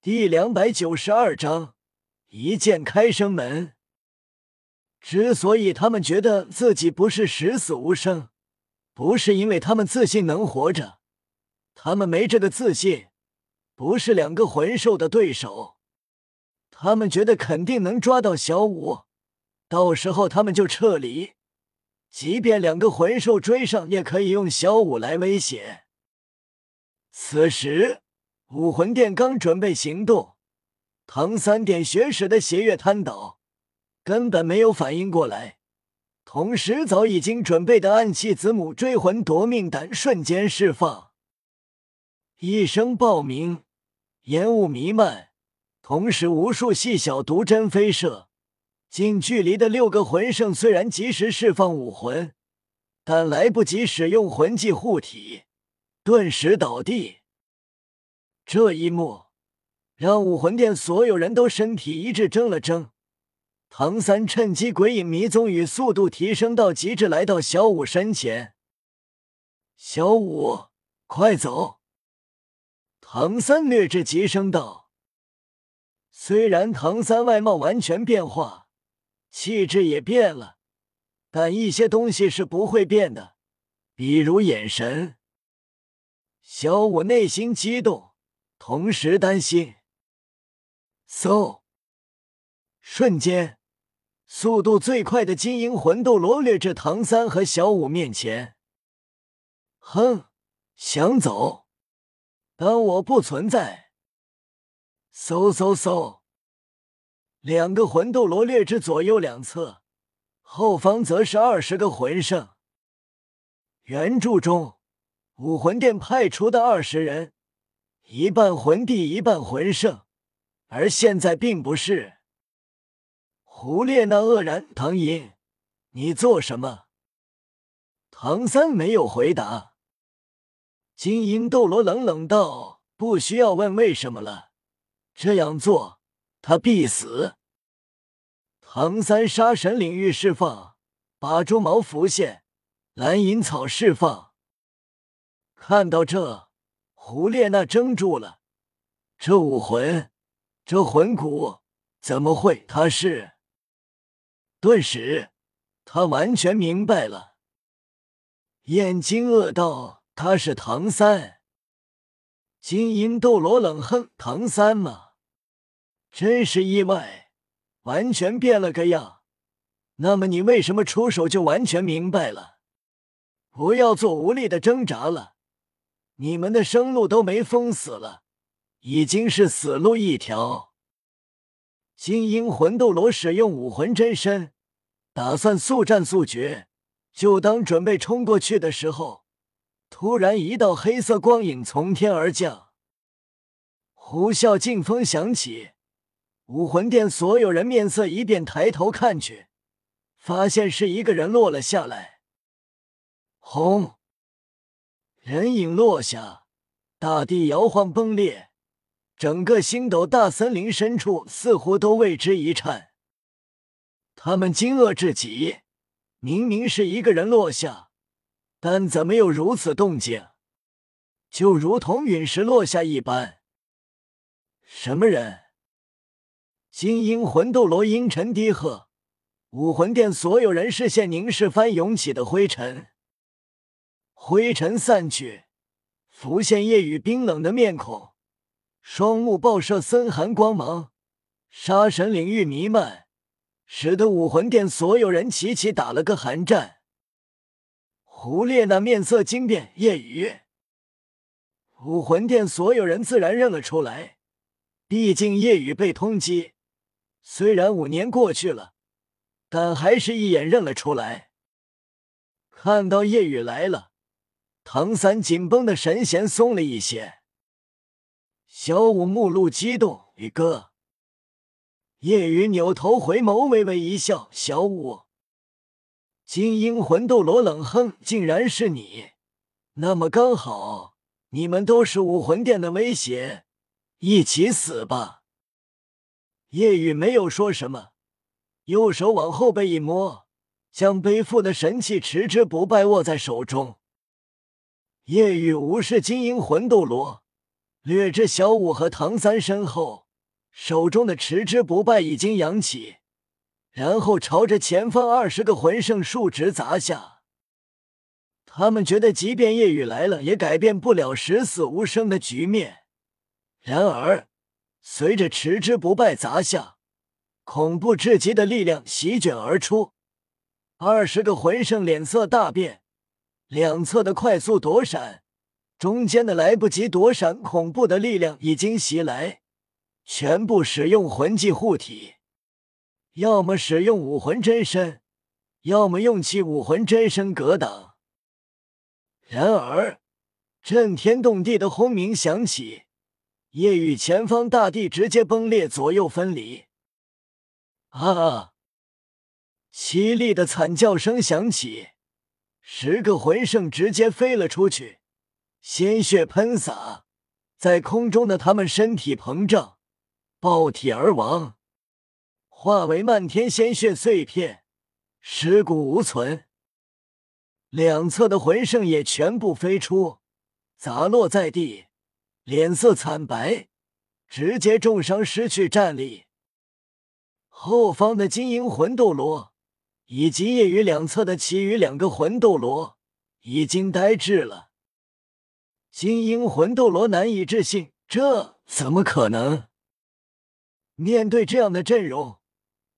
第两百九十二章一剑开生门。之所以他们觉得自己不是十死无生，不是因为他们自信能活着，他们没这个自信，不是两个魂兽的对手。他们觉得肯定能抓到小五，到时候他们就撤离，即便两个魂兽追上，也可以用小五来威胁。此时。武魂殿刚准备行动，唐三点学使的邪月瘫倒，根本没有反应过来。同时，早已经准备的暗器子母追魂夺命胆瞬间释放，一声爆鸣，烟雾弥漫，同时无数细小毒针飞射。近距离的六个魂圣虽然及时释放武魂，但来不及使用魂技护体，顿时倒地。这一幕让武魂殿所有人都身体一致怔了怔。唐三趁机鬼影迷踪，与速度提升到极致，来到小五身前。小五，快走！唐三略智急声道。虽然唐三外貌完全变化，气质也变了，但一些东西是不会变的，比如眼神。小五内心激动。同时担心，嗖！瞬间，速度最快的金鹰魂斗罗掠至唐三和小五面前。哼，想走？当我不存在？嗖嗖嗖！两个魂斗罗掠至左右两侧，后方则是二十个魂圣。原著中，武魂殿派出的二十人。一半魂帝，一半魂圣，而现在并不是。胡列娜愕然：“唐寅，你做什么？”唐三没有回答。金银斗罗冷冷道：“不需要问为什么了，这样做他必死。”唐三杀神领域释放，把猪毛浮现，蓝银草释放。看到这。胡列娜怔住了，这武魂，这魂骨，怎么会？他是？顿时，他完全明白了。眼睛恶道：“他是唐三。”金银斗罗冷哼：“唐三吗？真是意外，完全变了个样。那么你为什么出手就完全明白了？不要做无力的挣扎了。”你们的生路都没封死了，已经是死路一条。金鹰魂斗罗使用武魂真身，打算速战速决。就当准备冲过去的时候，突然一道黑色光影从天而降，呼啸劲风响起。武魂殿所有人面色一变，抬头看去，发现是一个人落了下来。轰！人影落下，大地摇晃崩裂，整个星斗大森林深处似乎都为之一颤。他们惊愕至极，明明是一个人落下，但怎么有如此动静？就如同陨石落下一般。什么人？精英魂斗罗阴沉低喝，武魂殿所有人视线凝视翻涌起的灰尘。灰尘散去，浮现夜雨冰冷的面孔，双目爆射森寒光芒，杀神领域弥漫，使得武魂殿所有人齐齐打了个寒战。胡列娜面色惊变，夜雨，武魂殿所有人自然认了出来，毕竟夜雨被通缉，虽然五年过去了，但还是一眼认了出来。看到夜雨来了。唐三紧绷的神弦松了一些，小五目露激动，宇哥。叶雨扭头回眸，微微一笑。小五，金鹰魂斗罗冷哼，竟然是你，那么刚好，你们都是武魂殿的威胁，一起死吧。叶雨没有说什么，右手往后背一摸，将背负的神器持之不败握在手中。夜雨无视金鹰魂斗罗，掠至小五和唐三身后，手中的持之不败已经扬起，然后朝着前方二十个魂圣竖直砸下。他们觉得，即便夜雨来了，也改变不了十死无生的局面。然而，随着持之不败砸下，恐怖至极的力量席卷而出，二十个魂圣脸色大变，两侧的快速躲闪。中间的来不及躲闪，恐怖的力量已经袭来，全部使用魂技护体，要么使用武魂真身，要么用起武魂真身格挡。然而，震天动地的轰鸣响起，夜雨前方大地直接崩裂，左右分离。啊！凄厉的惨叫声响起，十个魂圣直接飞了出去。鲜血喷洒，在空中的他们身体膨胀，爆体而亡，化为漫天鲜血碎片，尸骨无存。两侧的魂圣也全部飞出，砸落在地，脸色惨白，直接重伤，失去战力。后方的金银魂斗罗以及夜雨两侧的其余两个魂斗罗已经呆滞了。金鹰魂斗罗难以置信，这怎么可能？面对这样的阵容，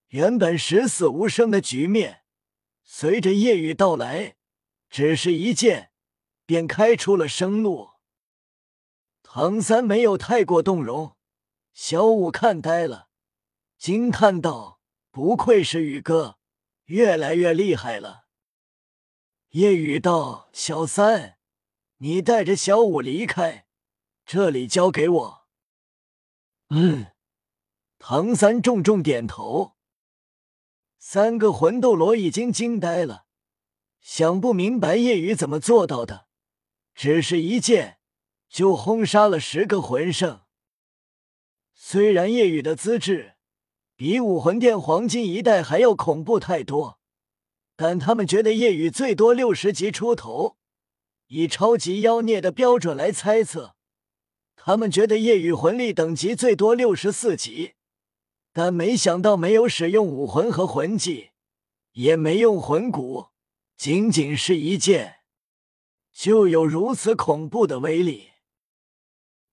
原本十死无生的局面，随着夜雨到来，只是一剑便开出了生路。唐三没有太过动容，小五看呆了，惊叹道：“不愧是宇哥，越来越厉害了。”夜雨道：“小三。”你带着小五离开，这里交给我。嗯，唐三重重点头。三个魂斗罗已经惊呆了，想不明白夜雨怎么做到的，只是一剑就轰杀了十个魂圣。虽然夜雨的资质比武魂殿黄金一代还要恐怖太多，但他们觉得夜雨最多六十级出头。以超级妖孽的标准来猜测，他们觉得夜雨魂力等级最多六十四级，但没想到没有使用武魂和魂技，也没用魂骨，仅仅是一剑，就有如此恐怖的威力。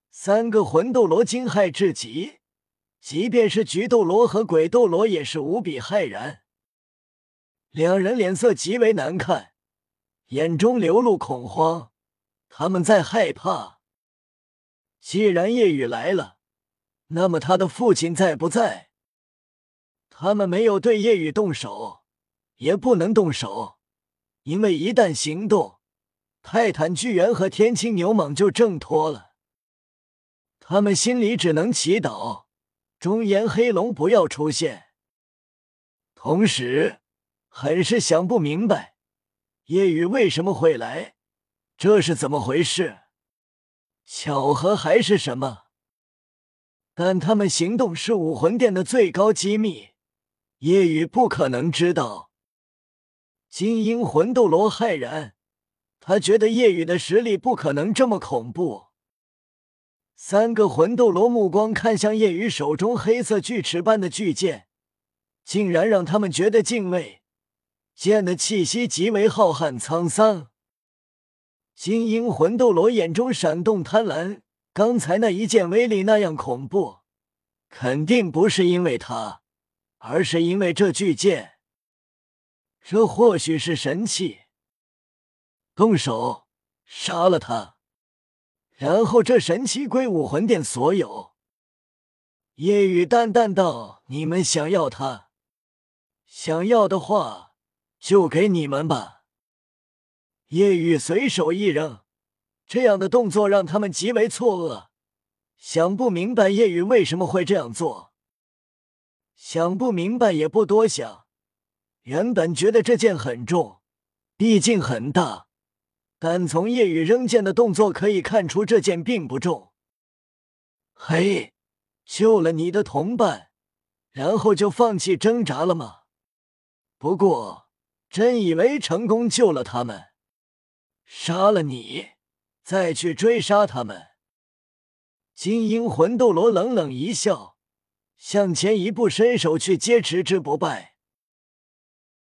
三个魂斗罗惊骇至极，即便是菊斗罗和鬼斗罗也是无比骇然，两人脸色极为难看。眼中流露恐慌，他们在害怕。既然夜雨来了，那么他的父亲在不在？他们没有对夜雨动手，也不能动手，因为一旦行动，泰坦巨猿和天青牛蟒就挣脱了。他们心里只能祈祷中炎黑龙不要出现，同时很是想不明白。夜雨为什么会来？这是怎么回事？巧合还是什么？但他们行动是武魂殿的最高机密，夜雨不可能知道。金鹰魂斗罗骇然，他觉得夜雨的实力不可能这么恐怖。三个魂斗罗目光看向夜雨手中黑色锯齿般的巨剑，竟然让他们觉得敬畏。剑的气息极为浩瀚沧桑，金鹰魂斗罗眼中闪动贪婪。刚才那一剑威力那样恐怖，肯定不是因为他，而是因为这巨剑。这或许是神器。动手杀了他，然后这神器归武魂殿所有。夜雨淡淡道：“你们想要它？想要的话。”就给你们吧。夜雨随手一扔，这样的动作让他们极为错愕，想不明白夜雨为什么会这样做。想不明白也不多想，原本觉得这剑很重，毕竟很大，但从夜雨扔剑的动作可以看出，这剑并不重。嘿，救了你的同伴，然后就放弃挣扎了吗？不过。真以为成功救了他们，杀了你，再去追杀他们？金鹰魂斗罗冷冷一笑，向前一步，伸手去接持之不败。